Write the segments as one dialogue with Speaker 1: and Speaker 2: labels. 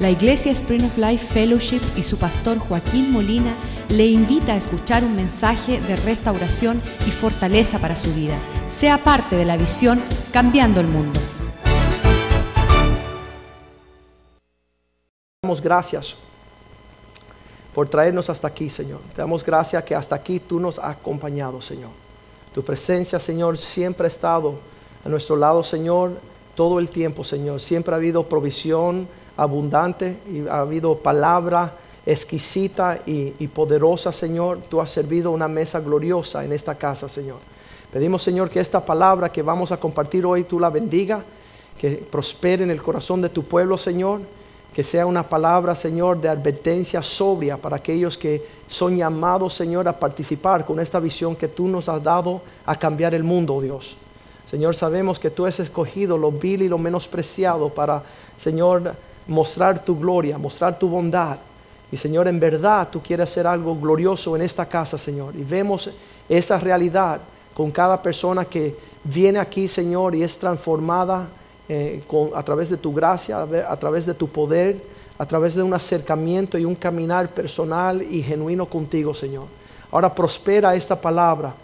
Speaker 1: La Iglesia Spring of Life Fellowship y su pastor Joaquín Molina le invita a escuchar un mensaje de restauración y fortaleza para su vida. Sea parte de la visión Cambiando el Mundo.
Speaker 2: damos gracias por traernos hasta aquí, Señor. Te damos gracias que hasta aquí tú nos has acompañado, Señor. Tu presencia, Señor, siempre ha estado a nuestro lado, Señor, todo el tiempo, Señor. Siempre ha habido provisión abundante y ha habido palabra exquisita y, y, poderosa, Señor. Tú has servido una mesa gloriosa en esta casa, Señor. Pedimos, Señor, que esta palabra que vamos a compartir hoy tú la bendiga, que prospere en el corazón de tu pueblo, Señor. Que sea una palabra, Señor, de advertencia sobria para aquellos que son llamados, Señor, a participar con esta visión que tú nos has dado a cambiar el mundo, Dios. Señor, sabemos que tú has escogido lo vil y lo menospreciado para, Señor, mostrar tu gloria, mostrar tu bondad. Y Señor, en verdad tú quieres hacer algo glorioso en esta casa, Señor. Y vemos esa realidad con cada persona que viene aquí, Señor, y es transformada eh, a través de tu gracia, a, a través de tu poder, a través de un acercamiento y un caminar personal y genuino contigo, Señor. Ahora prospera esta palabra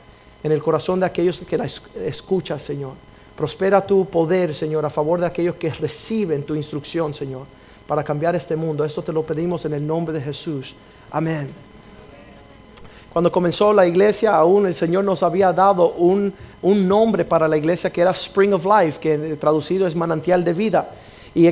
Speaker 2: en el corazón de aquellos que la escuchan, Señor. Prospera tu poder, Señor, a favor de aquellos que reciben tu instrucción, Señor, para cambiar este mundo. Esto te lo pedimos en el nombre de Jesús. Amén. Cuando comenzó la iglesia, aún el Señor nos había dado un, un nombre para la iglesia que era Spring of Life, que traducido es manantial de vida. Y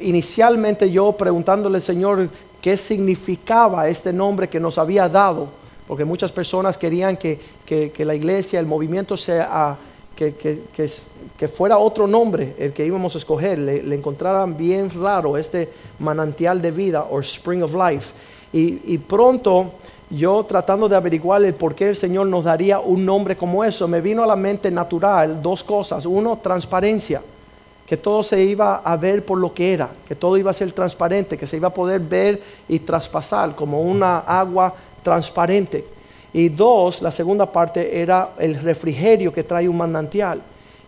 Speaker 2: inicialmente yo preguntándole al Señor qué significaba este nombre que nos había dado, porque muchas personas querían que, que, que la iglesia, el movimiento sea... Que, que, que, fuera otro nombre el que íbamos a escoger, le, encontraran bien raro este manantial de vida o Spring of Life. Y, y, pronto yo tratando de averiguar el por qué el Señor nos daría un nombre como eso, me vino a la mente natural dos cosas. Uno, transparencia, que todo se iba a ver por lo que era, que todo iba a ser transparente, que se iba a poder ver y traspasar como una agua transparente. Y dos, la segunda parte era el refrigerio que trae un manantial.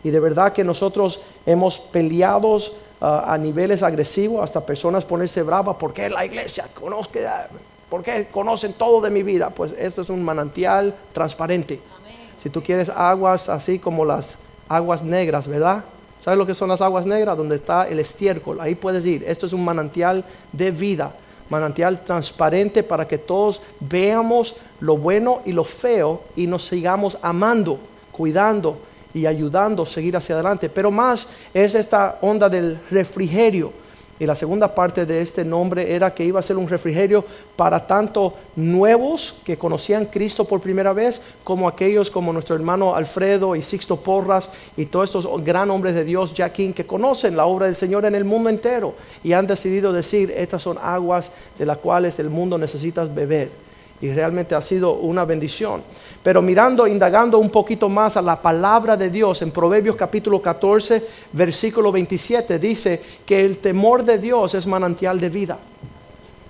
Speaker 2: Y de verdad que nosotros hemos peleado uh, a niveles agresivos, hasta personas ponerse bravas, porque la iglesia conozca, ¿por qué conocen todo de mi vida? Pues esto es un manantial transparente. Amén. Si tú quieres aguas así como las aguas negras, ¿verdad? ¿Sabes lo que son las aguas negras? Donde está el estiércol. Ahí puedes ir. Esto es un manantial de vida manantial transparente para que todos veamos lo bueno y lo feo y nos sigamos amando, cuidando y ayudando a seguir hacia adelante. Pero más es esta onda del refrigerio y la segunda parte de este nombre era que iba a ser un refrigerio para tanto nuevos que conocían Cristo por primera vez, como aquellos como nuestro hermano Alfredo y Sixto Porras y todos estos gran hombres de Dios, Jaquín, que conocen la obra del Señor en el mundo entero y han decidido decir, estas son aguas de las cuales el mundo necesita beber y realmente ha sido una bendición. Pero mirando, indagando un poquito más a la palabra de Dios, en Proverbios capítulo 14, versículo 27, dice que el temor de Dios es manantial de vida.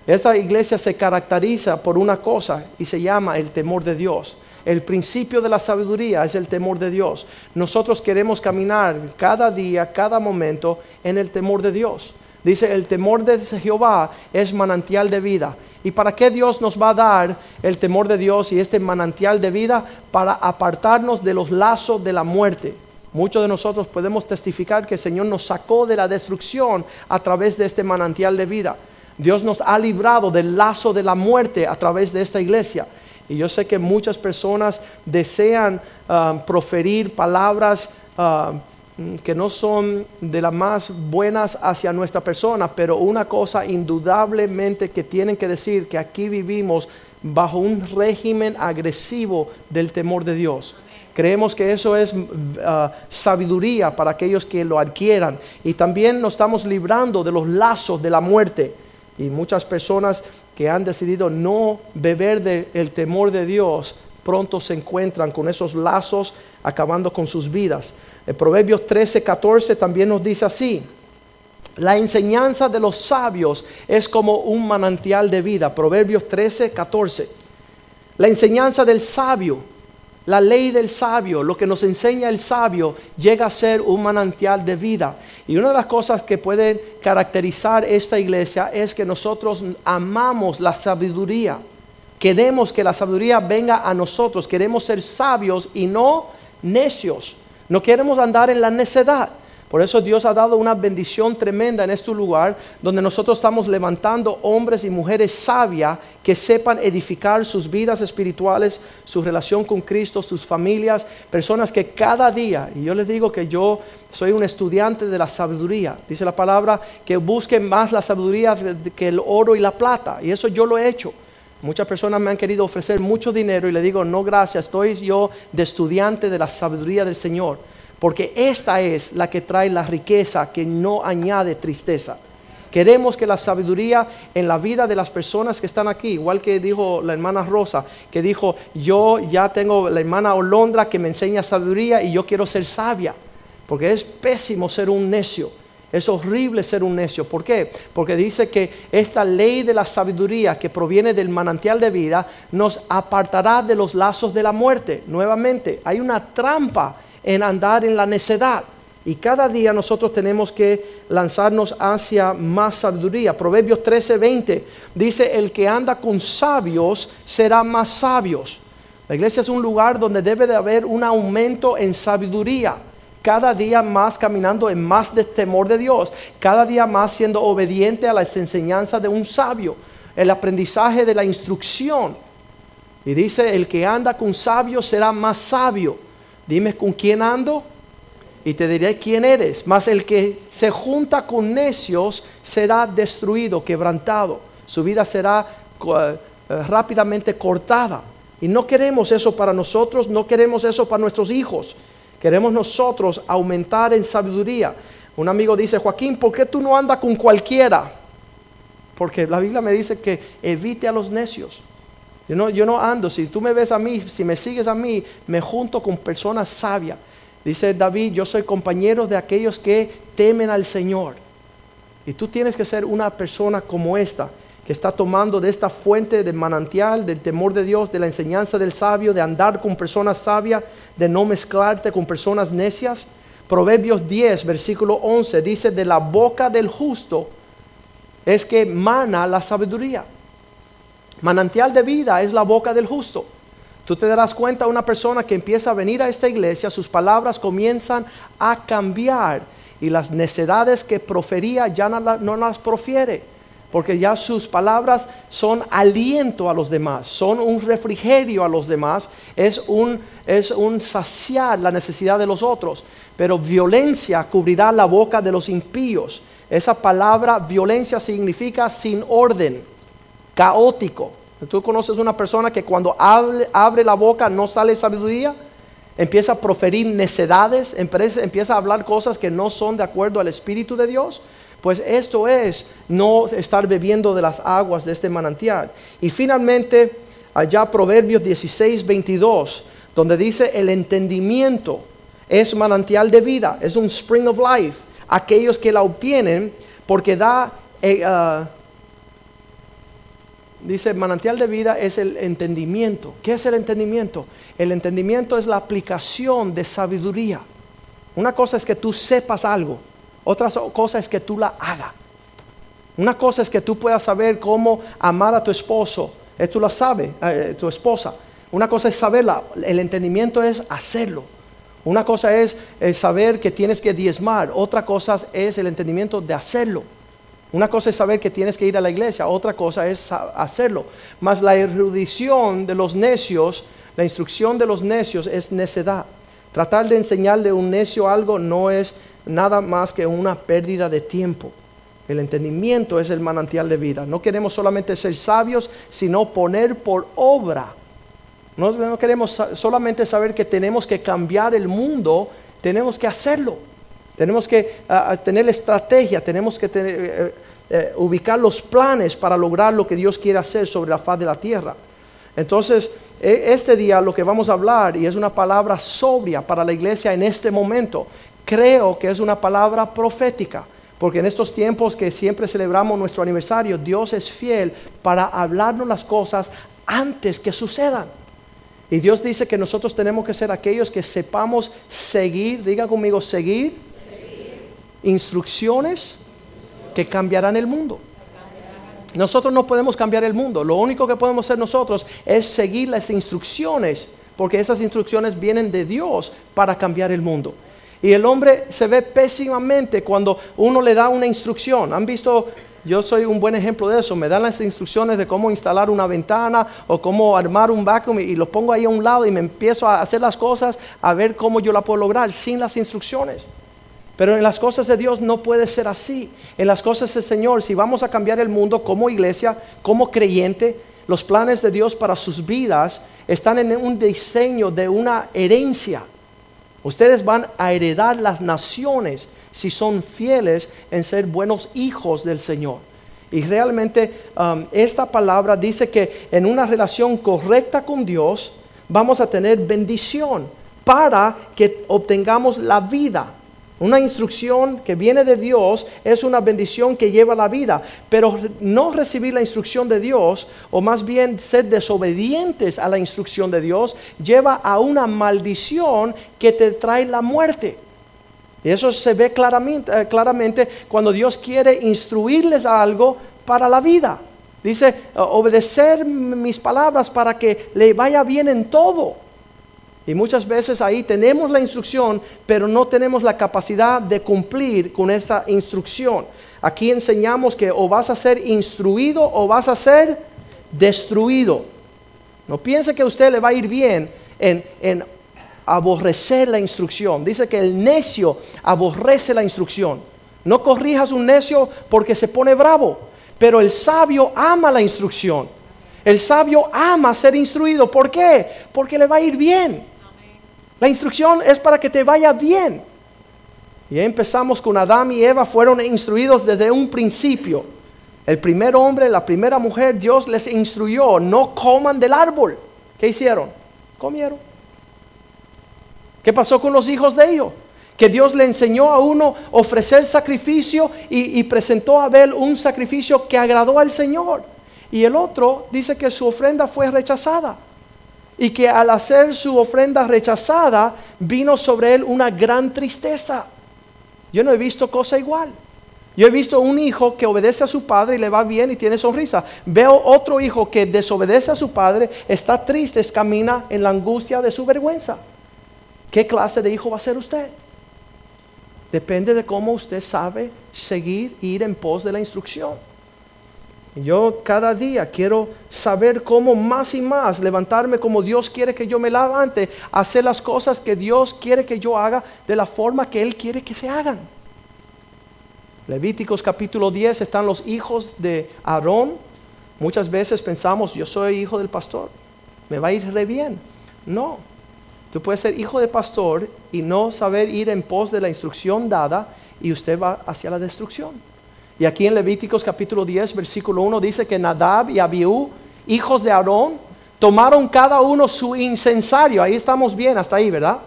Speaker 2: Esta iglesia se caracteriza por una cosa y se llama el temor de Dios. El principio de la sabiduría es el temor de Dios. Nosotros queremos caminar cada día, cada momento en el temor de Dios. Dice, el temor de Jehová es manantial de vida. ¿Y para qué Dios nos va a dar el temor de Dios y este manantial de vida? Para apartarnos de los lazos de la muerte. Muchos de nosotros podemos testificar que el Señor nos sacó de la destrucción a través de este manantial de vida. Dios nos ha librado del lazo de la muerte a través de esta iglesia. Y yo sé que muchas personas desean uh, proferir palabras Mm, que no son de las más buenas hacia nuestra persona, pero una cosa indudablemente que tienen que decir que aquí vivimos bajo un régimen agresivo del temor de Dios. Creemos que eso es uh, sabiduría para aquellos que lo adquieran. Y también nos estamos librando de los lazos de la muerte. Y muchas personas que han decidido no beber del temor de Dios, pronto se encuentran con esos lazos acabando con sus vidas. El Proverbios 13, 14 también nos dice así. La enseñanza de los sabios es como un manantial de vida. Proverbios 13, 14. La enseñanza del sabio La ley del sabio, lo que nos enseña el sabio, llega a ser un manantial de vida. Y una de las cosas que pueden caracterizar esta iglesia es que nosotros amamos la sabiduría. Queremos que la sabiduría venga a nosotros. Queremos ser sabios y no necios. No queremos andar en la necedad. Por eso Dios ha dado una bendición tremenda en este lugar donde nosotros estamos levantando hombres y mujeres sabias que sepan edificar sus vidas espirituales, su relación con Cristo, sus familias, personas que cada día, y yo les digo que yo soy un estudiante de la sabiduría, dice la palabra, que busquen más la sabiduría que el oro y la plata, y eso yo lo he hecho. Muchas personas me han querido ofrecer mucho dinero y le digo, no gracias, estoy yo de estudiante de la sabiduría del Señor porque esta es la que trae la riqueza que no añade tristeza. Queremos que la sabiduría en la vida de las personas que están aquí, igual que dijo la hermana Rosa, que dijo, yo ya tengo la hermana Olondra que me enseña sabiduría y yo quiero ser sabia, porque es pésimo ser un necio. Es horrible ser un necio. ¿Por qué? Porque dice que esta ley de la sabiduría que proviene del manantial de vida nos apartará de los lazos de la muerte. Nuevamente, hay una trampa en andar en la necedad. Y cada día nosotros tenemos que lanzarnos hacia más sabiduría. Proverbios 13:20 dice, el que anda con sabios será más sabios. La iglesia es un lugar donde debe de haber un aumento en sabiduría. Cada día más caminando en más de temor de Dios. Cada día más siendo obediente a las enseñanzas de un sabio. El aprendizaje de la instrucción. Y dice, el que anda con sabios será más sabio. Dime con quién ando y te diré quién eres. Mas el que se junta con necios será destruido, quebrantado. Su vida será eh, rápidamente cortada. Y no queremos eso para nosotros, no queremos eso para nuestros hijos. Queremos nosotros aumentar en sabiduría. Un amigo dice, Joaquín, ¿por qué tú no andas con cualquiera? Porque la Biblia me dice que evite a los necios. Yo no, yo no ando, si tú me ves a mí, si me sigues a mí, me junto con personas sabias. Dice David, yo soy compañero de aquellos que temen al Señor. Y tú tienes que ser una persona como esta, que está tomando de esta fuente del manantial, del temor de Dios, de la enseñanza del sabio, de andar con personas sabias, de no mezclarte con personas necias. Proverbios 10, versículo 11, dice, de la boca del justo es que mana la sabiduría. Manantial de vida es la boca del justo. Tú te darás cuenta, una persona que empieza a venir a esta iglesia, sus palabras comienzan a cambiar y las necedades que profería ya no, las profiere, porque ya sus palabras son aliento a los demás, son un refrigerio a los demás, es un, es un saciar la necesidad de los otros, pero violencia cubrirá la boca de los impíos. Esa palabra violencia significa sin orden caótico. Tú conoces una persona que cuando abre, la boca no sale sabiduría, empieza a proferir necedades, empieza a hablar cosas que no son de acuerdo al Espíritu de Dios. Pues esto es no estar bebiendo de las aguas de este manantial. Y finalmente, allá Proverbios 16, 22, donde dice el entendimiento es manantial de vida, es un spring of life. Aquellos que la obtienen porque da ah, dice, manantial de vida es el entendimiento. ¿Qué es el entendimiento? El entendimiento es la aplicación de sabiduría. Una cosa es que tú sepas algo, otra cosa es que tú la hagas. Una cosa es que tú puedas saber cómo amar a tu esposo, tú lo sabes, eh, tu esposa. Una cosa es saberla, el entendimiento es hacerlo. Una cosa es saber que tienes que diezmar, otra cosa es el entendimiento de hacerlo. Una cosa es saber que tienes que ir a la iglesia, otra cosa es hacerlo. Mas la erudición de los necios, la instrucción de los necios es necedad. Tratar de enseñarle a un necio algo no es nada más que una pérdida de tiempo. El entendimiento es el manantial de vida. No queremos solamente ser sabios, sino poner por obra. No, no queremos solamente saber que tenemos que cambiar el mundo, tenemos que hacerlo. Tenemos que tener estrategia, tenemos que eh, eh, ubicar los planes para lograr lo que Dios quiere hacer sobre la faz de la tierra. Entonces, e, este día lo que vamos a hablar, y es una palabra sobria para la iglesia en este momento, creo que es una palabra profética, porque en estos tiempos que siempre celebramos nuestro aniversario, Dios es fiel para hablarnos las cosas antes que sucedan. Y Dios dice que nosotros tenemos que ser aquellos que sepamos seguir, diga conmigo, seguir, instrucciones que cambiarán el mundo. Nosotros no podemos cambiar el mundo. Lo único que podemos hacer nosotros es seguir las instrucciones, porque esas instrucciones vienen de Dios para cambiar el mundo. Y el hombre se ve pésimamente cuando uno le da una instrucción. ¿Han visto yo soy un buen ejemplo de eso. Me dan las instrucciones de cómo instalar una ventana o cómo armar un vacuum y lo pongo ahí a un lado y me empiezo a hacer las cosas a ver cómo yo la puedo lograr sin las instrucciones. Pero en las cosas de Dios no puede ser así. En las cosas del Señor, si vamos a cambiar el mundo como iglesia, como creyente, los planes de Dios para sus vidas están en un diseño de una herencia. Ustedes van a heredar las naciones si son fieles en ser buenos hijos del Señor. Y realmente um, esta palabra dice que en una relación correcta con Dios vamos a tener bendición para que obtengamos la vida. Una instrucción que viene de Dios es una bendición que lleva la vida, pero no recibir la instrucción de Dios, o más bien ser desobedientes a la instrucción de Dios, lleva a una maldición que te trae la muerte. Y eso se ve claramente, eh, claramente cuando Dios quiere instruirles algo para la vida. Dice, obedecer mis palabras para que le vaya bien en todo. Y muchas veces ahí tenemos la instrucción, pero no tenemos la capacidad de cumplir con esa instrucción. Aquí enseñamos que o vas a ser instruido o vas a ser destruido. No piense que a usted le va a ir bien en, en aborrecer la instrucción. Dice que el necio aborrece la instrucción. No corrijas un necio porque se pone bravo, pero el sabio ama la instrucción. El sabio ama ser instruido. ¿Por qué? Porque le va a ir bien. La instrucción es para que te vaya bien. Y empezamos con Adán y Eva, fueron instruidos desde un principio. El primer hombre, la primera mujer, Dios les instruyó, no coman del árbol. ¿Qué hicieron? Comieron. ¿Qué pasó con los hijos de ellos? Que Dios le enseñó a uno ofrecer sacrificio y, presentó a Abel un sacrificio que agradó al Señor. Y el otro dice que su ofrenda fue rechazada. Y que al hacer su ofrenda rechazada vino sobre él una gran tristeza. Yo no he visto cosa igual. Yo he visto un hijo que obedece a su padre y le va bien y tiene sonrisa. Veo otro hijo que desobedece a su padre, está triste, camina en la angustia de su vergüenza. ¿Qué clase de hijo va a ser usted? Depende de cómo usted sabe seguir ir en pos de la instrucción. Yo cada día quiero saber cómo más y más levantarme como Dios quiere que yo me levante, hacer las cosas que Dios quiere que yo haga de la forma que Él quiere que se hagan. Levíticos capítulo 10 están los hijos de Aarón. Muchas veces pensamos, yo soy hijo del pastor, me va a ir re bien. No, Tú puedes ser hijo de pastor y no saber ir en pos de la instrucción dada y usted va hacia la destrucción. Y aquí en Levíticos capítulo 10, versículo 1 dice que Nadab y Abiú, hijos de Aarón, tomaron cada uno su incensario. Ahí estamos bien, hasta ahí, ¿verdad?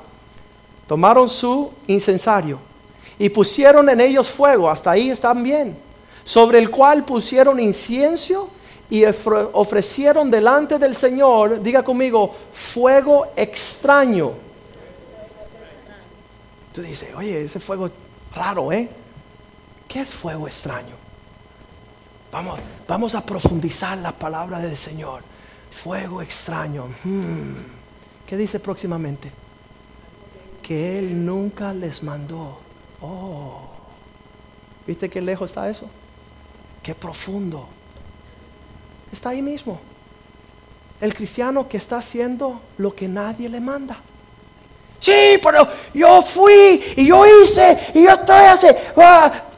Speaker 2: Tomaron su incensario y pusieron en ellos fuego. Hasta ahí están bien. Sobre el cual pusieron incienso y ofrecieron delante del Señor, diga conmigo, fuego extraño. Tú dices, oye, ese fuego raro, ¿eh? ¿Qué es fuego extraño? Vamos, vamos a profundizar la palabra del Señor. Fuego extraño. Hmm. ¿Qué dice próximamente? Que Él nunca les mandó. Oh, ¿viste qué lejos está eso? Qué profundo. Está ahí mismo. El cristiano que está haciendo lo que nadie le manda. Sí, pero yo fui y yo hice y yo estoy hace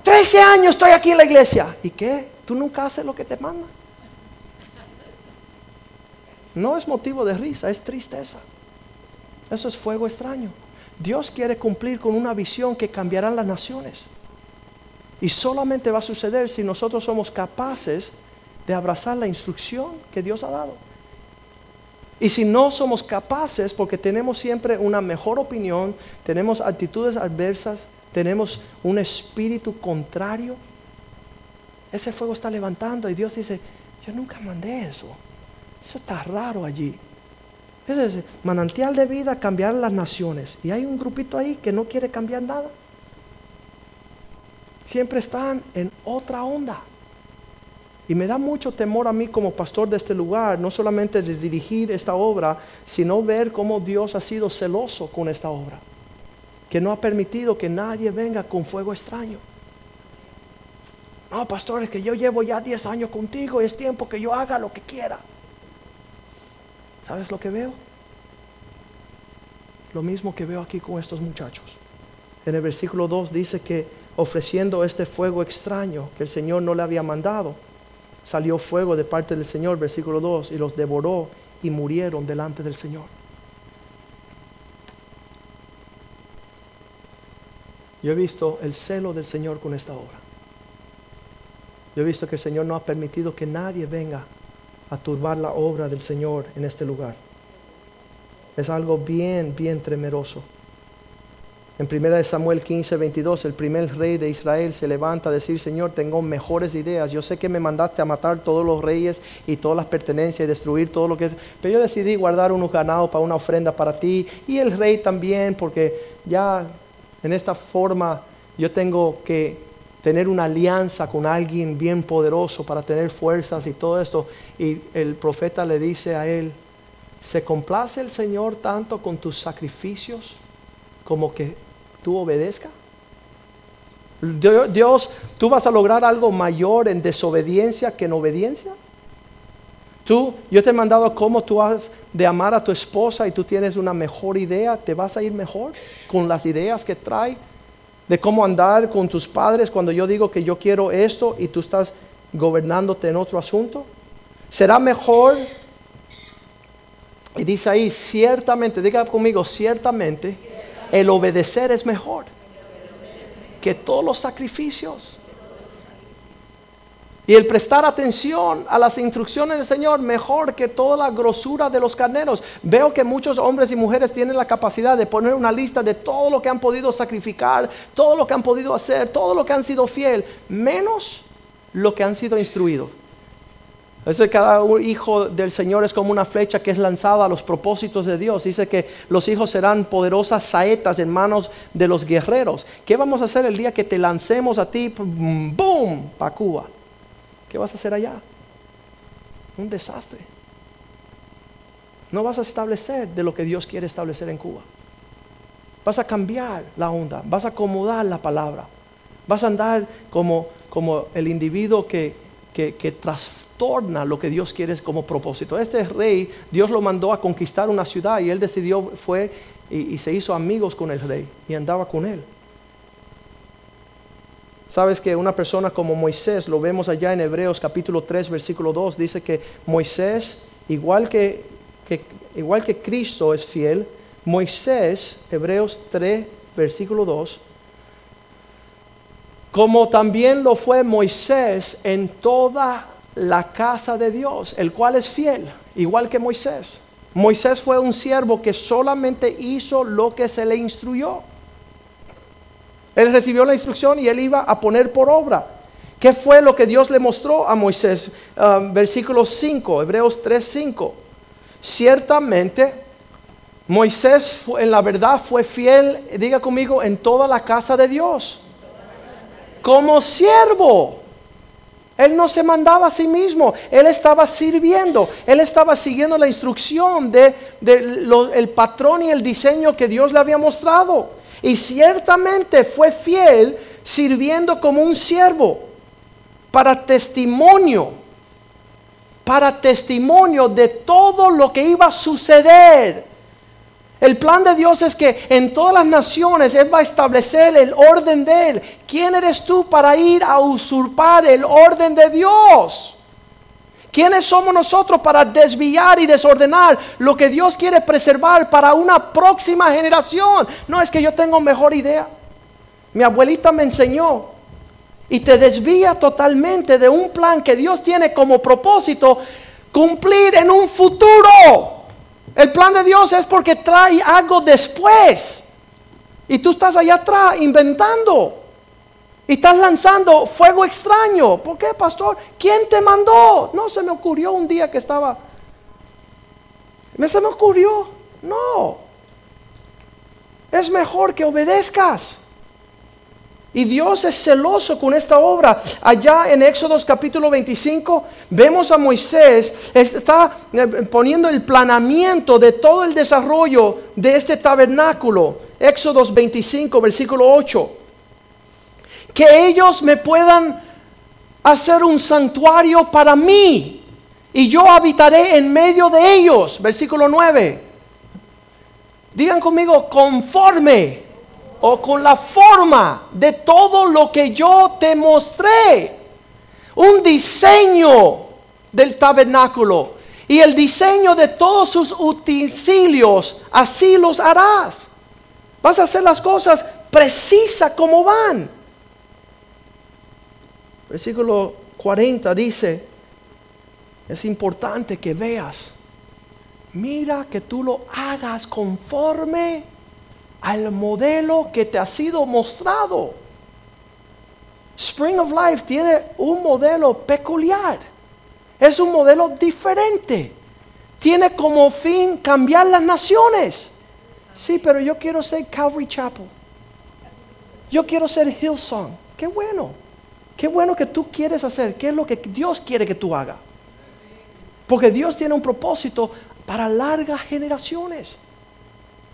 Speaker 2: 13 ah, años estoy aquí en la iglesia. ¿Y qué? ¿Tú nunca haces lo que te manda? No es motivo de risa, es tristeza. Eso es fuego extraño. Dios quiere cumplir con una visión que cambiará las naciones. Y solamente va a suceder si nosotros somos capaces de abrazar la instrucción que Dios ha dado. Y si no somos capaces, porque tenemos siempre una mejor opinión, tenemos actitudes adversas, tenemos un espíritu contrario, ese fuego está levantando y Dios dice, yo nunca mandé eso. Eso está raro allí. Ese es manantial de vida, cambiar las naciones. Y hay un grupito ahí que no quiere cambiar nada. Siempre están en otra onda. Y me da mucho temor a mí como pastor de este lugar, no solamente dirigir esta obra, sino ver cómo Dios ha sido celoso con esta obra. Que no ha permitido que nadie venga con fuego extraño. No, pastor, es que yo llevo ya 10 años contigo y es tiempo que yo haga lo que quiera. ¿Sabes lo que veo? Lo mismo que veo aquí con estos muchachos. En el versículo 2 dice que ofreciendo este fuego extraño que el Señor no le había mandado, salió fuego de parte del Señor, versículo 2, y los devoró y murieron delante del Señor. Yo he visto el celo del Señor con esta obra. Yo he visto que el Señor no ha permitido que nadie venga a turbar la obra del Señor en este lugar. Es algo bien, bien temeroso. En 1 Samuel 15, 22, el primer rey de Israel se levanta a decir, Señor, tengo mejores ideas. Yo sé que me mandaste a matar todos los reyes y todas las pertenencias y destruir todo lo que es. Pero yo decidí guardar unos ganados para una ofrenda para ti y el rey también, porque ya en esta forma yo tengo que tener una alianza con alguien bien poderoso para tener fuerzas y todo esto. Y el profeta le dice a él, ¿se complace el Señor tanto con tus sacrificios? como que tú obedezca. Dios, tú vas a lograr algo mayor en desobediencia que en obediencia. Tú, yo te he mandado cómo tú has de amar a tu esposa y tú tienes una mejor idea, te vas a ir mejor con las ideas que trae de cómo andar con tus padres cuando yo digo que yo quiero esto y tú estás gobernándote en otro asunto. Será mejor, y dice ahí, ciertamente, diga conmigo, ciertamente el obedecer es mejor que todos los sacrificios. Y el prestar atención a las instrucciones del Señor mejor que toda la grosura de los carneros. Veo que muchos hombres y mujeres tienen la capacidad de poner una lista de todo lo que han podido sacrificar, todo lo que han podido hacer, todo lo que han sido fiel, menos lo que han sido instruidos. Eso cada hijo del Señor es como una flecha que es lanzada a los propósitos de Dios. Dice que los hijos serán poderosas saetas en manos de los guerreros. ¿Qué vamos a hacer el día que te lancemos a ti? ¡Boom! Para Cuba. ¿Qué vas a hacer allá? Un desastre. No vas a establecer de lo que Dios quiere establecer en Cuba. Vas a cambiar la onda, vas a acomodar la palabra. Vas a andar como, como el individuo que, que, que trastorna lo que Dios quiere como propósito. Este rey, Dios lo mandó a conquistar una ciudad y él decidió, fue y, se hizo amigos con el rey y andaba con él. Sabes que una persona como Moisés, lo vemos allá en Hebreos capítulo 3, versículo 2, dice que Moisés, igual que, igual que Cristo es fiel, Moisés, Hebreos 3, versículo 2, como también lo fue Moisés en toda la casa de Dios, el cual es fiel, igual que Moisés. Moisés fue un siervo que solamente hizo lo que se le instruyó. Él recibió la instrucción y él iba a poner por obra. ¿Qué fue lo que Dios le mostró a Moisés? Um, versículo 5, Hebreos 3, 5. Ciertamente, Moisés en la verdad fue fiel, diga conmigo, en toda la casa de Dios como siervo. Él no se mandaba a sí mismo, él estaba sirviendo, él estaba siguiendo la instrucción de, el patrón y el diseño que Dios le había mostrado. Y ciertamente fue fiel sirviendo como un siervo para testimonio, para testimonio de todo lo que iba a suceder el plan de Dios es que en todas las naciones Él va a establecer el orden de Él. ¿Quién eres tú para ir a usurpar el orden de Dios? ¿Quiénes somos nosotros para desviar y desordenar lo que Dios quiere preservar para una próxima generación? No es que yo tengo mejor idea. Mi abuelita me enseñó y te desvía totalmente de un plan que Dios tiene como propósito cumplir en un futuro. El plan de Dios es porque trae algo después. Y tú estás allá atrás inventando. Y estás lanzando fuego extraño. ¿Por qué, pastor? ¿Quién te mandó? No, se me ocurrió un día que estaba... Me se me ocurrió. No. Es mejor que obedezcas. Y Dios es celoso con esta obra. Allá en Éxodos capítulo 25 vemos a Moisés, está eh, poniendo el planeamiento de todo el desarrollo de este tabernáculo. Éxodos 25, versículo 8. Que ellos me puedan hacer un santuario para mí y yo habitaré en medio de ellos. Versículo 9. Digan conmigo, conforme o con la forma de todo lo que yo te mostré. Un diseño del tabernáculo y el diseño de todos sus utensilios, así los harás. Vas a hacer las cosas precisas como van. Versículo 40 dice, es importante que veas, mira que tú lo hagas conforme al modelo que te ha sido mostrado. Spring of Life tiene un modelo peculiar. Es un modelo diferente. Tiene como fin cambiar las naciones. Sí, pero yo quiero ser Calvary Chapel. Yo quiero ser Hillsong. Qué bueno. Qué bueno que tú quieres hacer. ¿Qué es lo que Dios quiere que tú hagas? Porque Dios tiene un propósito para largas generaciones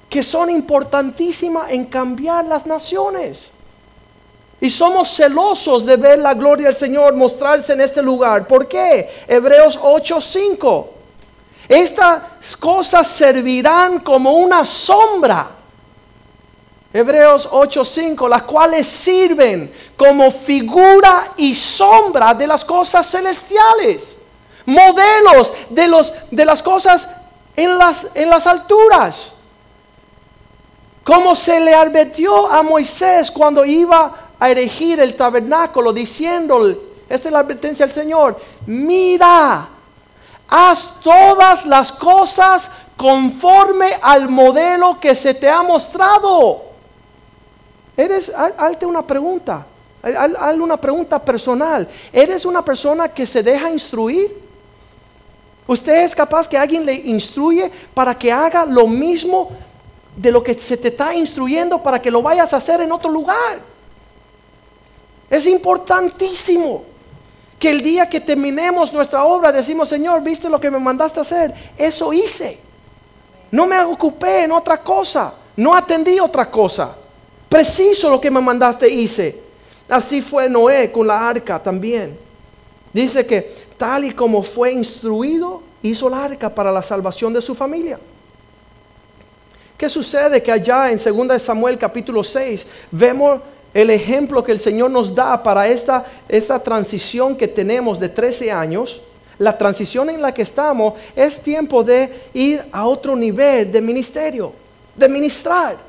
Speaker 2: que son importantísimas en cambiar las naciones. Y somos celosos de ver la gloria del Señor mostrarse en este lugar. ¿Por qué? Hebreos 8:5. Estas cosas servirán como una sombra. Hebreos 8:5, las cuales sirven como figura y sombra de las cosas celestiales, modelos de, los, de las cosas en las, en las alturas. Como se le advirtió a Moisés cuando iba a erigir el tabernáculo, diciéndole, esta es la advertencia del Señor, mira, haz todas las cosas conforme al modelo que se te ha mostrado. Eres, hazte una pregunta, hazle una pregunta personal. ¿Eres una persona que se deja instruir? ¿Usted es capaz que alguien le instruye para que haga lo mismo de lo que se te está instruyendo para que lo vayas a hacer en otro lugar. Es importantísimo que el día que terminemos nuestra obra decimos, Señor, ¿viste lo que me mandaste a hacer? Eso hice. No me ocupé en otra cosa, no atendí otra cosa. Preciso lo que me mandaste hice. Así fue Noé con la arca también. Dice que tal y como fue instruido, hizo la arca para la salvación de su familia. ¿Qué sucede? Que allá en 2 Samuel capítulo 6 vemos el ejemplo que el Señor nos da para esta, esta transición que tenemos de 13 años. La transición en la que estamos es tiempo de ir a otro nivel de ministerio, de ministrar.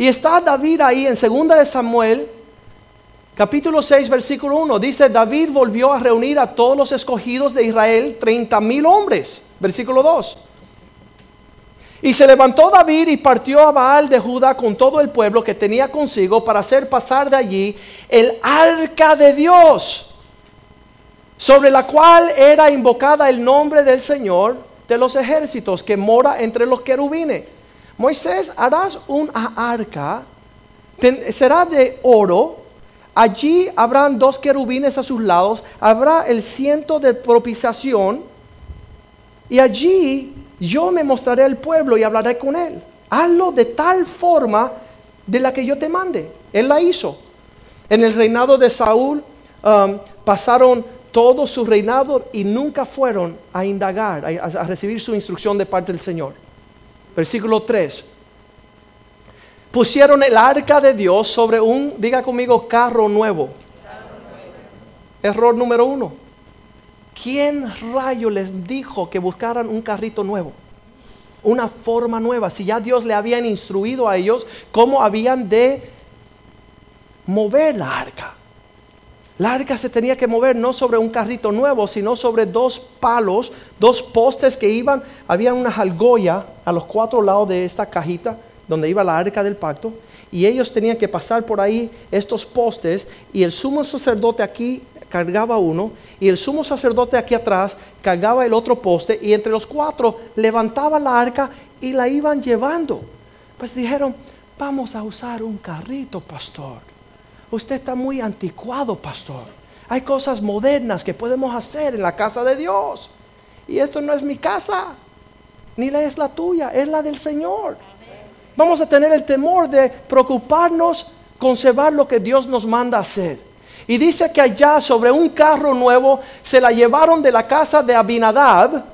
Speaker 2: Y está David ahí en 2 Samuel capítulo 6 versículo 1. Dice, David volvió a reunir a todos los escogidos de Israel, 30 mil hombres. Versículo 2. Y se levantó David y partió a Baal de Judá con todo el pueblo que tenía consigo para hacer pasar de allí el arca de Dios, sobre la cual era invocada el nombre del Señor de los ejércitos que mora entre los querubines. Moisés, harás un arca, será de oro, allí habrán dos querubines a sus lados, habrá el ciento de propiciación, y allí yo me mostraré al pueblo y hablaré con él. Hazlo de tal forma de la que yo te mande. Él la hizo. En el reinado de Saúl um, pasaron todo su reinado y nunca fueron a indagar, a, recibir su instrucción de parte del Señor. Versículo 3. Pusieron el arca de Dios sobre un, diga conmigo, carro nuevo. Error número uno. ¿Quién rayo les dijo que buscaran un carrito nuevo? Una forma nueva. Si ya Dios le habían instruido a ellos cómo habían de mover la arca. La arca se tenía que mover no sobre un carrito nuevo, sino sobre dos palos, dos postes que iban, había una jalgoya a los cuatro lados de esta cajita donde iba la arca del pacto, y ellos tenían que pasar por ahí estos postes, y el sumo sacerdote aquí cargaba uno y el sumo sacerdote aquí atrás cargaba el otro poste y entre los cuatro levantaban la arca y la iban llevando. Pues dijeron, vamos a usar un carrito, pastor. Usted está muy anticuado, pastor. Hay cosas modernas que podemos hacer en la casa de Dios. Y esto no es mi casa, ni es la tuya, es la del Señor. Vamos a tener el temor de preocuparnos, conservar lo que Dios nos manda hacer. Y dice que allá sobre un carro nuevo se la llevaron de la casa de Abinadab,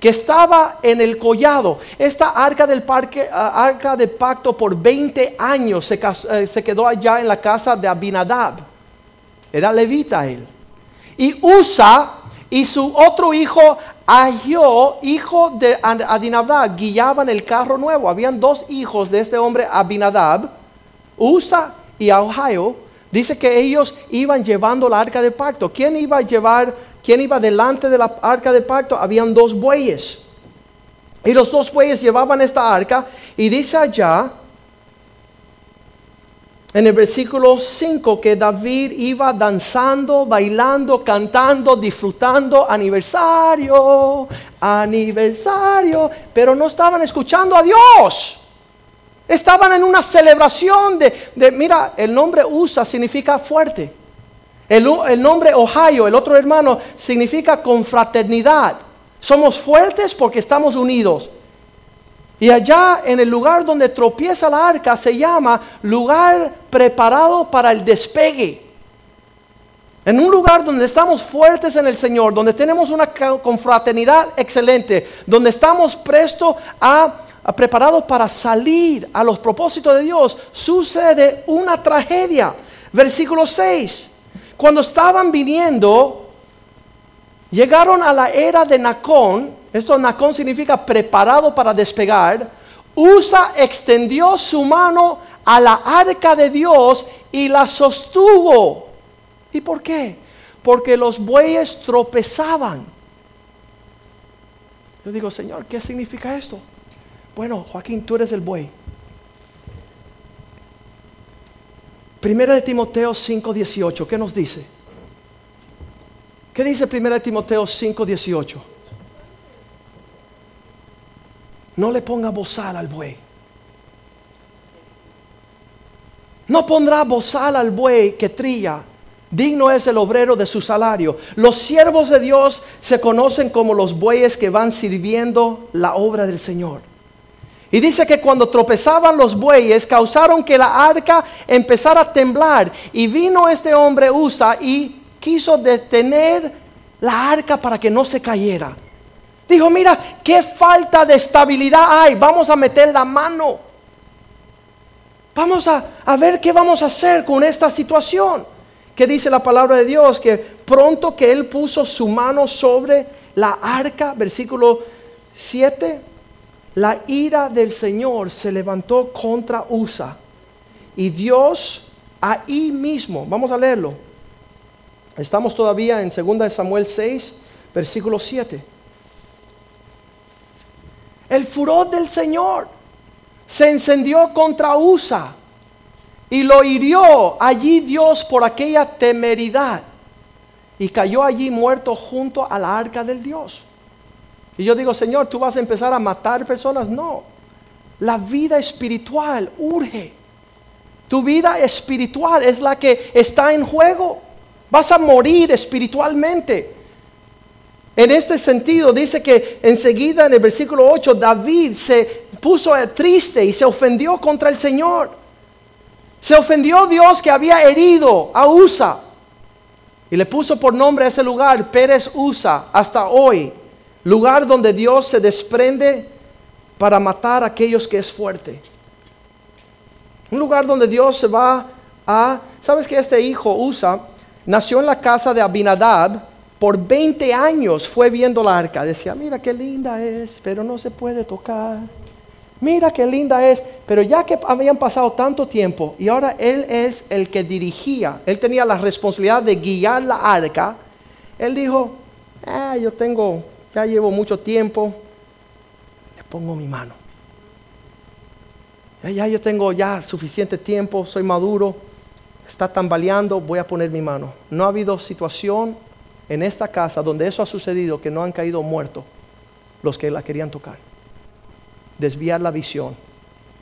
Speaker 2: que estaba en el collado. Esta arca del parque, ah, arca de pacto por 20 años se, eh, se, quedó allá en la casa de Abinadab. Era levita él. Y Usa y su otro hijo Ahio, hijo de Abinadab, guiaban el carro nuevo. Habían dos hijos de este hombre Abinadab, Usa y Ahio. Dice que ellos iban llevando la arca de pacto. ¿Quién iba a llevar, quién iba delante de la arca de pacto? Habían dos bueyes. Y los dos bueyes llevaban esta arca. Y dice allá, en el versículo 5 que David iba danzando, bailando, cantando, disfrutando, aniversario, aniversario, pero no estaban escuchando a Dios. Estaban en una celebración de, mira, el nombre USA significa fuerte. El, nombre Ohio, el otro hermano, significa confraternidad. Somos fuertes porque estamos unidos. Y allá en el lugar donde tropieza la arca se llama lugar preparado para el despegue. En un lugar donde estamos fuertes en el Señor, donde tenemos una confraternidad excelente, donde estamos prestos a, a preparados para salir a los propósitos de Dios, sucede una tragedia. Versículo 6. Cuando estaban viniendo, llegaron a la era de Nacón, esto Nacón significa preparado para despegar. Usa extendió su mano a la arca de Dios y la sostuvo. ¿Y por qué? Porque los bueyes tropezaban. Yo digo, Señor, ¿qué significa esto? Bueno, Joaquín, tú eres el buey. Primera de Timoteo 5:18, ¿qué nos dice? ¿Qué dice Primera de Timoteo 5:18? No le ponga bozal al buey. No pondrá bozal al buey que trilla. Digno es el obrero de su salario. Los siervos de Dios se conocen como los bueyes que van sirviendo la obra del Señor. Y dice que cuando tropezaban los bueyes, causaron que la arca empezara a temblar. Y vino este hombre Usa y quiso detener la arca para que no se cayera. Dijo, mira, qué falta de estabilidad hay. Vamos a meter la mano. Vamos a, a ver qué vamos a hacer con esta situación. Que dice la palabra de Dios, que pronto que él puso su mano sobre la arca, versículo 7, la ira del Señor se levantó contra Usa. Y Dios ahí mismo, vamos a leerlo. Estamos todavía en 2 Samuel 6, versículo 7 el furor del Señor se encendió contra Usa y lo hirió allí Dios por aquella temeridad y cayó allí muerto junto a la arca del Dios. Y yo digo, Señor, ¿tú vas a empezar a matar personas? No. La vida espiritual urge. Tu vida espiritual es la que está en juego. Vas a morir espiritualmente. En este sentido, dice que enseguida en el versículo 8, David se puso triste y se ofendió contra el Señor. Se ofendió Dios que había herido a Usa. Y le puso por nombre a ese lugar Pérez Usa hasta hoy. Lugar donde Dios se desprende para matar a aquellos que es fuerte. Un lugar donde Dios se va a... ¿Sabes que este hijo Usa nació en la casa de Abinadab? por 20 años fue viendo la arca. Decía, mira qué linda es, pero no se puede tocar. Mira qué linda es, pero ya que habían pasado tanto tiempo y ahora él es el que dirigía, él tenía la responsabilidad de guiar la arca, él dijo, ah, yo tengo, ya llevo mucho tiempo, le pongo mi mano. Ya yo tengo ya suficiente tiempo, soy maduro, está tambaleando, voy a poner mi mano. No ha habido situación en esta casa donde eso ha sucedido que no han caído muertos los que la querían tocar. Desviar la visión,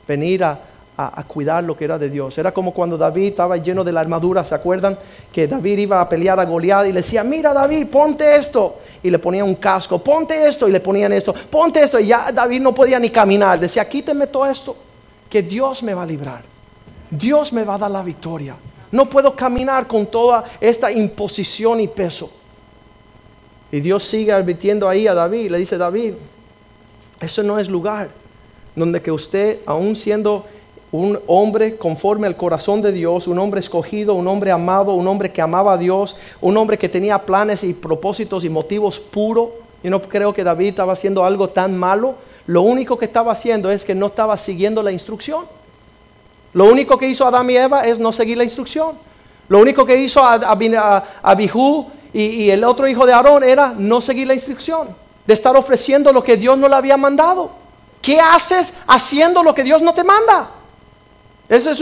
Speaker 2: venir a, a, cuidar lo que era de Dios. Era como cuando David estaba lleno de la armadura, ¿se acuerdan? Que David iba a pelear a Goliat y le decía, mira David, ponte esto. Y le ponía un casco, ponte esto. Y le ponían esto, ponte esto. Y ya David no podía ni caminar. Decía, quíteme todo esto, que Dios me va a librar. Dios me va a dar la victoria. No puedo caminar con toda esta imposición y peso. Y Dios sigue advirtiendo ahí a David. Le dice, David, eso no es lugar donde que usted, aún siendo un hombre conforme al corazón de Dios, un hombre escogido, un hombre amado, un hombre que amaba a Dios, un hombre que tenía planes y propósitos y motivos puros. Yo no creo que David estaba haciendo algo tan malo. Lo único que estaba haciendo es que no estaba siguiendo la instrucción. Lo único que hizo Adán y Eva es no seguir la instrucción. Lo único que hizo Abihu y, y el otro hijo de Aarón era no seguir la instrucción, de estar ofreciendo lo que Dios no le había mandado. ¿Qué haces haciendo lo que Dios no te manda? Eso es,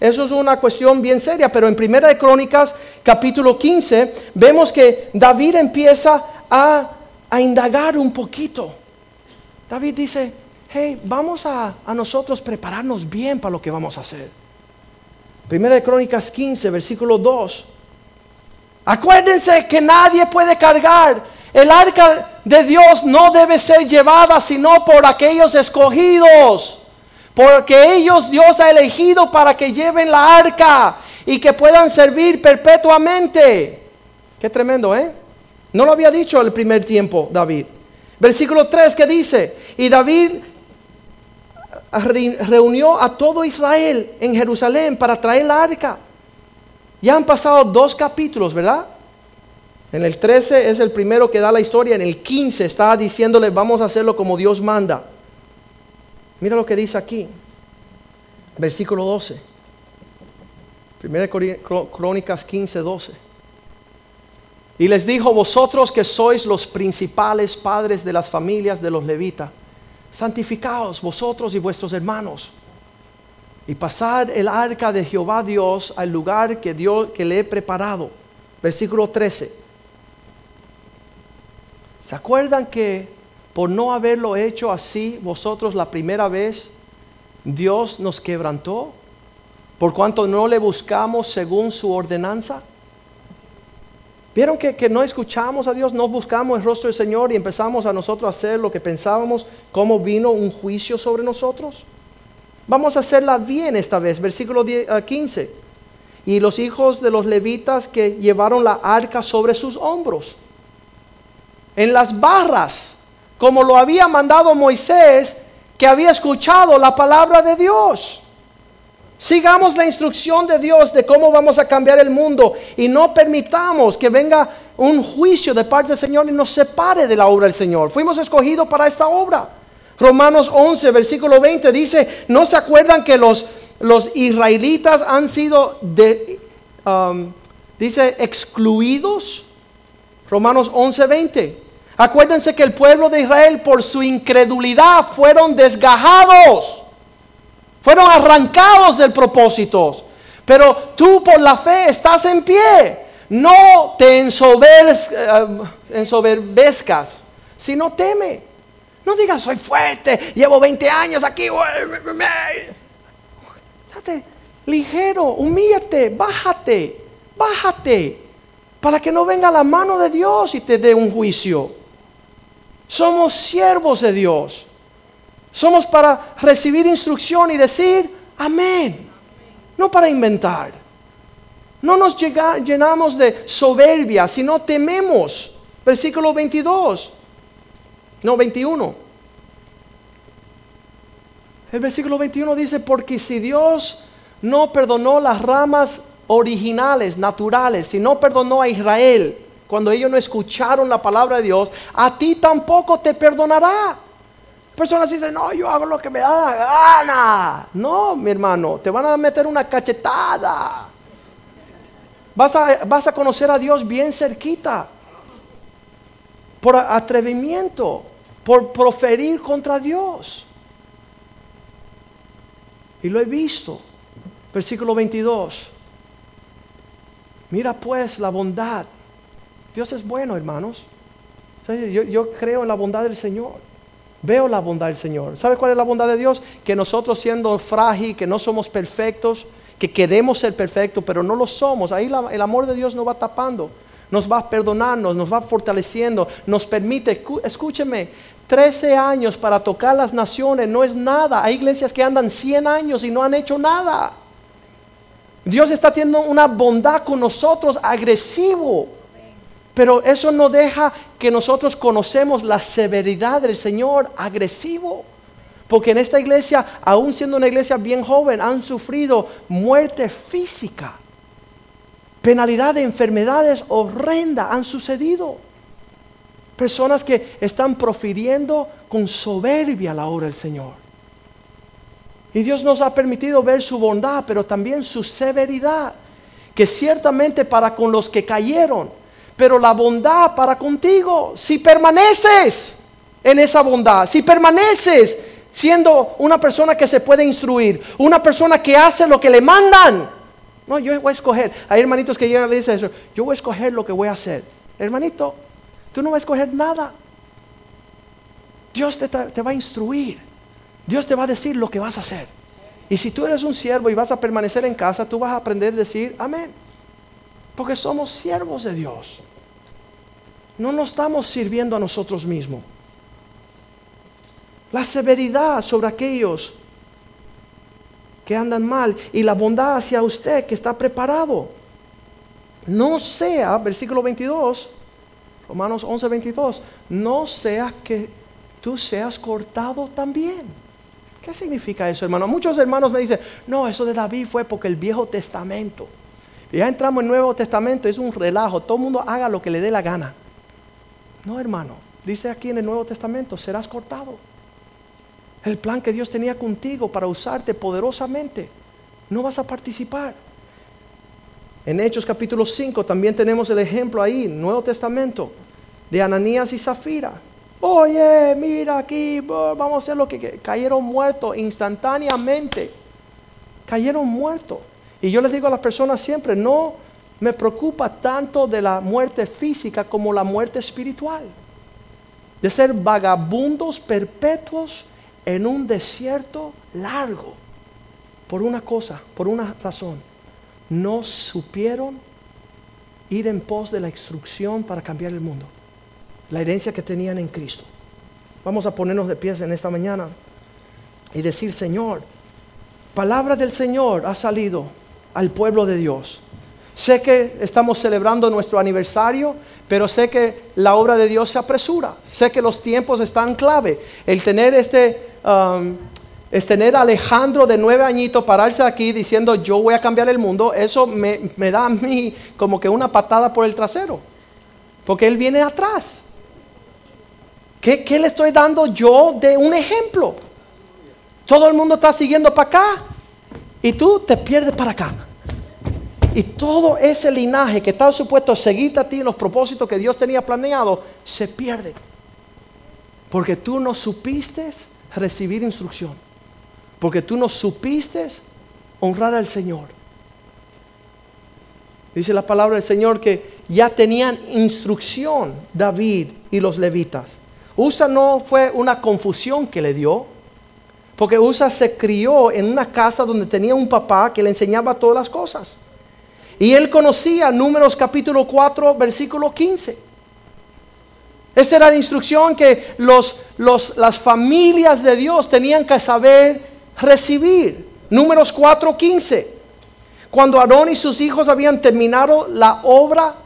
Speaker 2: eso, es una cuestión bien seria, pero en Primera de Crónicas, capítulo 15, vemos que David empieza a, indagar un poquito. David dice, hey, vamos a, a, nosotros prepararnos bien para lo que vamos a hacer. Primera de Crónicas 15, versículo 2. Acuérdense que nadie puede cargar. El arca de Dios no debe ser llevada sino por aquellos escogidos porque ellos Dios ha elegido para que lleven la arca y que puedan servir perpetuamente. Qué tremendo, ¿eh? No lo había dicho el primer tiempo David. Versículo 3 que dice, y David reunió a todo Israel en Jerusalén para traer la arca. Ya han pasado dos capítulos, ¿verdad? En el 13 es el primero que da la historia, en el 15 está diciéndole, vamos a hacerlo como Dios manda. Mira lo que dice aquí, versículo 12. Primera Crónicas 15, 12. Y les dijo, vosotros que sois los principales padres de las familias de los levitas, santificaos vosotros y vuestros hermanos, y pasad el arca de Jehová Dios al lugar que, Dios, que le he preparado. Versículo 13. ¿Se acuerdan que por no haberlo hecho así vosotros la primera vez, Dios nos quebrantó, por cuanto no le buscamos según su ordenanza. ¿Vieron que, que, no escuchamos a Dios, no buscamos el rostro del Señor y empezamos a nosotros a hacer lo que pensábamos, cómo vino un juicio sobre nosotros? Vamos a hacerla bien esta vez, versículo 15. Eh, y los hijos de los levitas que llevaron la arca sobre sus hombros, en las barras como lo había mandado Moisés, que había escuchado la palabra de Dios. Sigamos la instrucción de Dios de cómo vamos a cambiar el mundo y no permitamos que venga un juicio de parte del Señor y nos separe de la obra del Señor. Fuimos escogidos para esta obra. Romanos 11, versículo 20 dice, ¿no se acuerdan que los, los israelitas han sido, de, um, dice, excluidos? Romanos 11, 20. Acuérdense que el pueblo de Israel por su incredulidad fueron desgajados, fueron arrancados del propósito. Pero tú por la fe estás en pie. No te eh, ensoberbezcas, sino teme. No digas, soy fuerte, llevo 20 años aquí. Date ligero, humíllate, bájate, bájate, para que no venga la mano de Dios y te dé un juicio. Somos siervos de Dios. Somos para recibir instrucción y decir amén. No para inventar. No nos llenamos de soberbia, sino tememos. Versículo 22. No, 21. El versículo 21 dice, porque si Dios no perdonó las ramas originales, naturales, si no perdonó a Israel, cuando ellos no escucharon la palabra de Dios, a ti tampoco te perdonará. Personas dicen, no, yo hago lo que me da la gana. No, mi hermano, te van a meter una cachetada. Vas a, vas a conocer a Dios bien cerquita. Por atrevimiento, por proferir contra Dios. Y lo he visto. Versículo 22. Mira pues la bondad. Dios es bueno, hermanos. Yo, creo en la bondad del Señor. Veo la bondad del Señor. ¿Sabe cuál es la bondad de Dios? Que nosotros siendo frágil, que no somos perfectos, que queremos ser perfectos, pero no lo somos. Ahí el amor de Dios nos va tapando, nos va perdonando, nos va fortaleciendo, nos permite, escúcheme, 13 años para tocar las naciones no es nada. Hay iglesias que andan 100 años y no han hecho nada. Dios está teniendo una bondad con nosotros agresivo. Pero eso no deja que nosotros conocemos la severidad del Señor agresivo. Porque en esta iglesia, aún siendo una iglesia bien joven, han sufrido muerte física. Penalidad de enfermedades horrendas han sucedido. Personas que están profiriendo con soberbia la obra del Señor. Y Dios nos ha permitido ver su bondad, pero también su severidad, que ciertamente para con los que cayeron, pero la bondad para contigo, si permaneces en esa bondad, si permaneces siendo una persona que se puede instruir, una persona que hace lo que le mandan. No, yo voy a escoger. Hay hermanitos que llegan y dicen eso, yo voy a escoger lo que voy a hacer. Hermanito, tú no vas a escoger nada. Dios te, te va a instruir. Dios te va a decir lo que vas a hacer. Y si tú eres un siervo y vas a permanecer en casa, tú vas a aprender a decir amén. Porque somos siervos de Dios. No nos estamos sirviendo a nosotros mismos. La severidad sobre aquellos que andan mal y la bondad hacia usted que está preparado. No sea, versículo 22, Romanos 11, 22, no sea que tú seas cortado también. ¿Qué significa eso, hermano? Muchos hermanos me dicen, no, eso de David fue porque el Viejo Testamento. Ya entramos en el Nuevo Testamento, es un relajo, todo el mundo haga lo que le dé la gana. No, hermano, dice aquí en el Nuevo Testamento, serás cortado. El plan que Dios tenía contigo para usarte poderosamente, no vas a participar. En Hechos capítulo 5 también tenemos el ejemplo ahí, Nuevo Testamento, de Ananías y Zafira Oye, mira aquí, vamos a hacer lo que cayeron muertos instantáneamente. Cayeron muertos. Y yo les digo a las personas siempre, no me preocupa tanto de la muerte física como la muerte espiritual. De ser vagabundos perpetuos en un desierto largo. Por una cosa, por una razón. No supieron ir en pos de la instrucción para cambiar el mundo la herencia que tenían en Cristo. Vamos a ponernos de pies en esta mañana y decir, Señor, palabra del Señor ha salido al pueblo de Dios. Sé que estamos celebrando nuestro aniversario, pero sé que la obra de Dios se apresura. Sé que los tiempos están clave. El tener este, um, es tener a Alejandro de nueve añitos pararse aquí diciendo yo voy a cambiar el mundo, eso me, me da a mí como que una patada por el trasero. Porque él viene atrás. ¿Qué, le estoy dando yo de un ejemplo? Todo el mundo está siguiendo para acá y tú te pierdes para acá. Y todo ese linaje que estaba supuesto a seguirte a ti en los propósitos que Dios tenía planeado, se pierde. Porque tú no supiste recibir instrucción. Porque tú no supiste honrar al Señor. Dice la palabra del Señor que ya tenían instrucción David y los levitas. Usa no fue una confusión que le dio, porque Usa se crió en una casa donde tenía un papá que le enseñaba todas las cosas. Y él conocía Números capítulo 4, versículo 15. Esta era la instrucción que los, las familias de Dios tenían que saber recibir. Números 4, 15. Cuando Aarón y sus hijos habían terminado la obra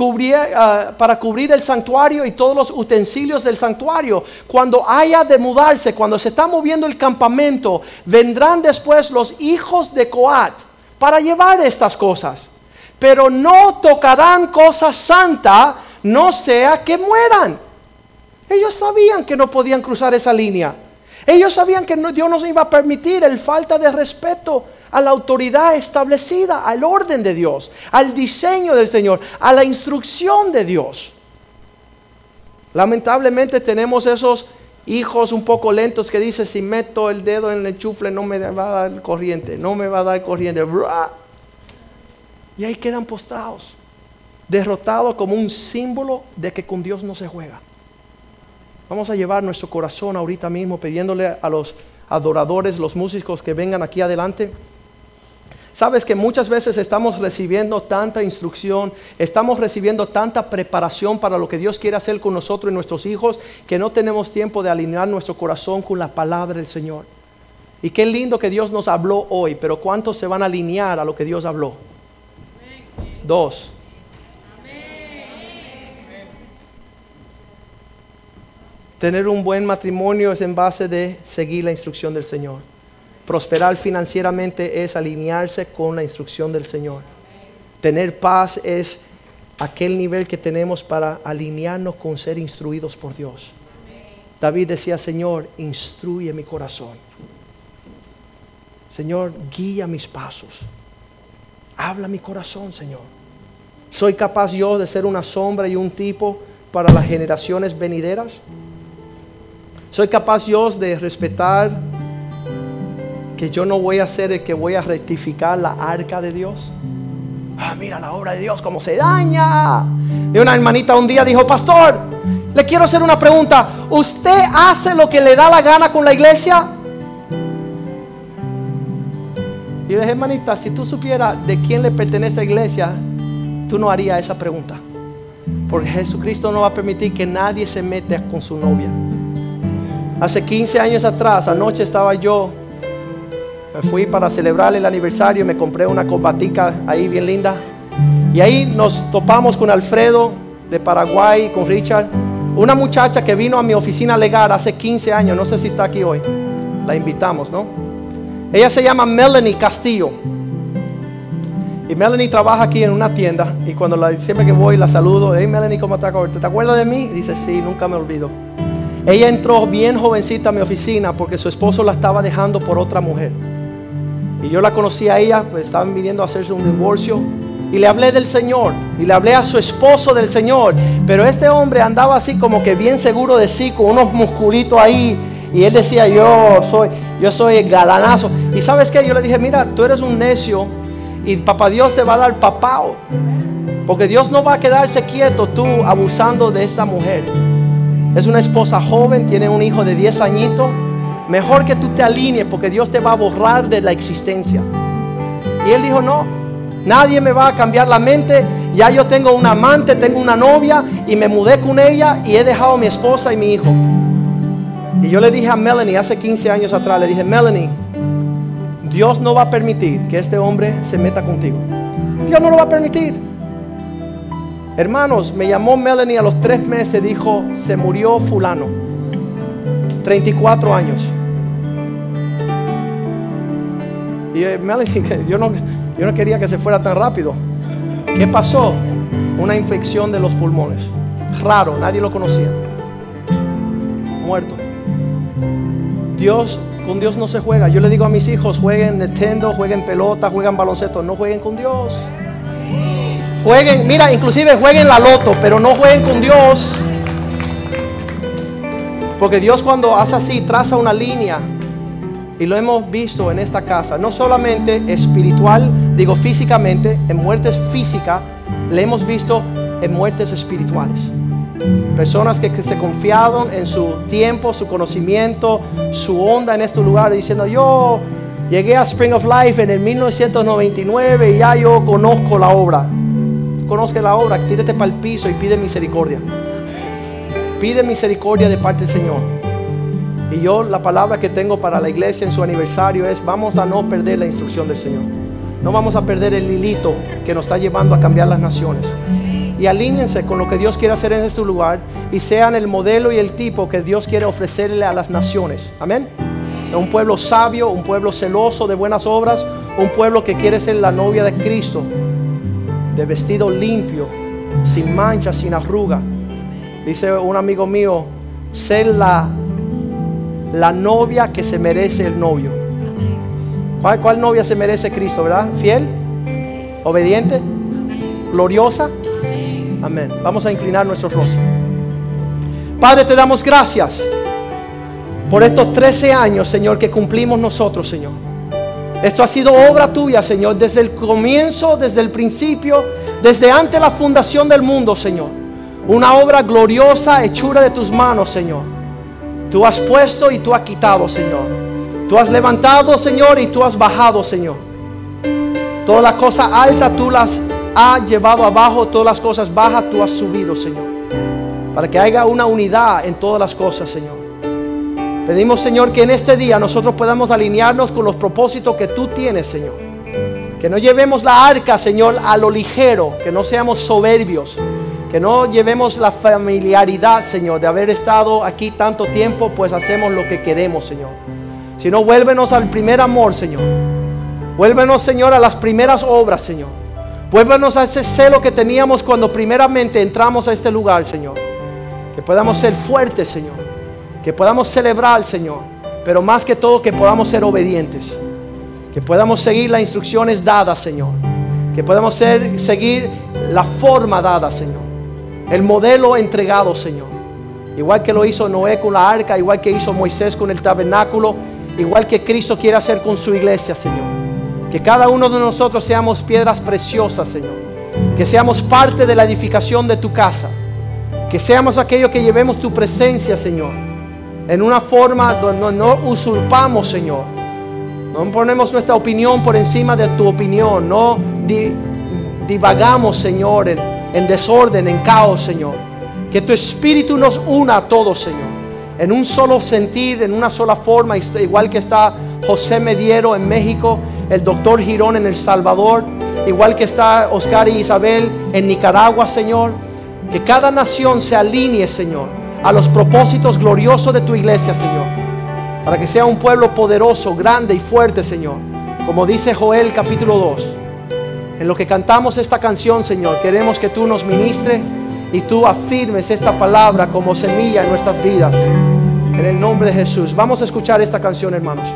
Speaker 2: Ah, para cubrir el santuario y todos los utensilios del santuario. Cuando haya de mudarse, cuando se está moviendo el campamento, vendrán después los hijos de Coat para llevar estas cosas. Pero no tocarán cosa santa, no sea que mueran. Ellos sabían que no podían cruzar esa línea. Ellos sabían que Dios no iba a permitir el falta de respeto a la autoridad establecida, al orden de Dios, al diseño del Señor, a la instrucción de Dios. Lamentablemente tenemos esos hijos un poco lentos que dicen, si meto el dedo en el chufle no me va a dar corriente, no me va a dar corriente. Y ahí quedan postrados, derrotados como un símbolo de que con Dios no se juega. Vamos a llevar nuestro corazón ahorita mismo pidiéndole a los adoradores, los músicos que vengan aquí adelante. Sabes que muchas veces estamos recibiendo tanta instrucción, estamos recibiendo tanta preparación para lo que Dios quiere hacer con nosotros y nuestros hijos, que no tenemos tiempo de alinear nuestro corazón con la palabra del Señor. Y qué lindo que Dios nos habló hoy, pero ¿cuántos se van a alinear a lo que Dios habló? Dos. Tener un buen matrimonio es en base de seguir la instrucción del Señor. Prosperar financieramente es alinearse con la instrucción del Señor. Tener paz es aquel nivel que tenemos para alinearnos con ser instruidos por Dios. David decía, Señor, instruye mi corazón. Señor, guía mis pasos. Habla mi corazón, Señor. ¿Soy capaz yo de ser una sombra y un tipo para las generaciones venideras? ¿Soy capaz yo de respetar que yo no voy a ser el que voy a rectificar la arca de Dios? Ah, mira la obra de Dios, cómo se daña. Y una hermanita un día dijo, pastor, le quiero hacer una pregunta. ¿Usted hace lo que le da la gana con la iglesia? Y yo dije, hermanita, si tú supieras de quién le pertenece la iglesia, tú no harías esa pregunta. Porque Jesucristo no va a permitir que nadie se meta con su novia. Hace 15 años atrás, anoche estaba yo, me fui para celebrar el aniversario, me compré una cobatica ahí bien linda. Y ahí nos topamos con Alfredo de Paraguay, con Richard. Una muchacha que vino a mi oficina legal hace 15 años, no sé si está aquí hoy. La invitamos, ¿no? Ella se llama Melanie Castillo. Y Melanie trabaja aquí en una tienda. Y cuando la, siempre que voy la saludo, hey Melanie, ¿cómo estás? ¿Te acuerdas de mí? dice, sí, nunca me olvido. Ella entró bien jovencita a mi oficina porque su esposo la estaba dejando por otra mujer. Y yo la conocí a ella, pues estaban viniendo a hacerse un divorcio. Y le hablé del Señor. Y le hablé a su esposo del Señor. Pero este hombre andaba así como que bien seguro de sí, con unos musculitos ahí. Y él decía, yo soy, yo soy galanazo. Y sabes qué, yo le dije, mira, tú eres un necio. Y papá Dios te va a dar papao. Porque Dios no va a quedarse quieto tú abusando de esta mujer. Es una esposa joven, tiene un hijo de 10 añitos. Mejor que tú te alinees porque Dios te va a borrar de la existencia. Y él dijo, no, nadie me va a cambiar la mente. Ya yo tengo un amante, tengo una novia y me mudé con ella y he dejado a mi esposa y mi hijo. Y yo le dije a Melanie hace 15 años atrás, le dije, Melanie, Dios no va a permitir que este hombre se meta contigo. Dios no lo va a permitir. Hermanos, me llamó Melanie a los tres meses, dijo, se murió fulano. 34 años. Y eh, Melanie, yo no, yo no quería que se fuera tan rápido. ¿Qué pasó? Una infección de los pulmones. Raro, nadie lo conocía. Muerto. Dios, con Dios no se juega. Yo le digo a mis hijos, jueguen Nintendo, jueguen pelota, jueguen baloncesto, no jueguen con Dios. Jueguen, mira, inclusive jueguen la loto, pero no jueguen con Dios. Porque Dios cuando hace así, traza una línea. Y lo hemos visto en esta casa, no solamente espiritual, digo físicamente, en muertes físicas, le hemos visto en muertes espirituales. Personas que, se confiaron en su tiempo, su conocimiento, su onda en este lugar, diciendo, yo llegué a Spring of Life en el 1999 y ya yo conozco la obra conozca la obra, tírate para el piso y pide misericordia. Pide misericordia de parte del Señor. Y yo la palabra que tengo para la iglesia en su aniversario es, vamos a no perder la instrucción del Señor. No vamos a perder el hilito que nos está llevando a cambiar las naciones. Y alíñense con lo que Dios quiere hacer en este lugar y sean el modelo y el tipo que Dios quiere ofrecerle a las naciones. Amén. Un pueblo sabio, un pueblo celoso de buenas obras, un pueblo que quiere ser la novia de Cristo de vestido limpio, sin mancha, sin arruga. Dice un amigo mío, ser la, la novia que se merece el novio. ¿Cuál, ¿Cuál novia se merece Cristo, verdad? ¿Fiel? ¿Obediente? ¿Gloriosa? Amén. Vamos a inclinar nuestros rostros. Padre, te damos gracias por estos 13 años, Señor, que cumplimos nosotros, Señor. Esto ha sido obra tuya, Señor, desde el comienzo, desde el principio, desde antes la fundación del mundo, Señor. Una obra gloriosa, hechura de tus manos, Señor. Tú has puesto y tú has quitado, Señor. Tú has levantado, Señor, y tú has bajado, Señor. Todas las cosas altas tú las has llevado abajo, todas las cosas bajas tú has subido, Señor. Para que haya una unidad en todas las cosas, Señor. Pedimos, Señor, que en este día nosotros podamos alinearnos con los propósitos que tú tienes, Señor. Que no llevemos la arca, Señor, a lo ligero, que no seamos soberbios, que no llevemos la familiaridad, Señor, de haber estado aquí tanto tiempo, pues hacemos lo que queremos, Señor. Sino vuélvenos al primer amor, Señor. Vuélvenos, Señor, a las primeras obras, Señor. Vuélvenos a ese celo que teníamos cuando primeramente entramos a este lugar, Señor. Que podamos ser fuertes, Señor que podamos celebrar, Señor, pero más que todo que podamos ser obedientes, que podamos seguir las instrucciones dadas, Señor, que podamos ser, seguir la forma dada, Señor, el modelo entregado, Señor, igual que lo hizo Noé con la arca, igual que hizo Moisés con el tabernáculo, igual que Cristo quiere hacer con su iglesia, Señor. Que cada uno de nosotros seamos piedras preciosas, Señor. Que seamos parte de la edificación de tu casa. Que seamos aquellos que llevemos tu presencia, Señor en una forma donde no usurpamos, Señor. No ponemos nuestra opinión por encima de tu opinión. No divagamos, Señor, en desorden, en caos, Señor. Que tu espíritu nos una a todos, Señor. En un solo sentir, en una sola forma, igual que está José Mediero en México, el doctor Girón en El Salvador, igual que está Oscar y Isabel en Nicaragua, Señor. Que cada nación se alinee, Señor a los propósitos gloriosos de tu iglesia, Señor. Para que sea un pueblo poderoso, grande y fuerte, Señor. Como dice Joel capítulo 2. En lo que cantamos esta canción, Señor, queremos que tú nos ministres y tú afirmes esta palabra como semilla en nuestras vidas. En el nombre de Jesús. Vamos a escuchar esta canción, hermanos.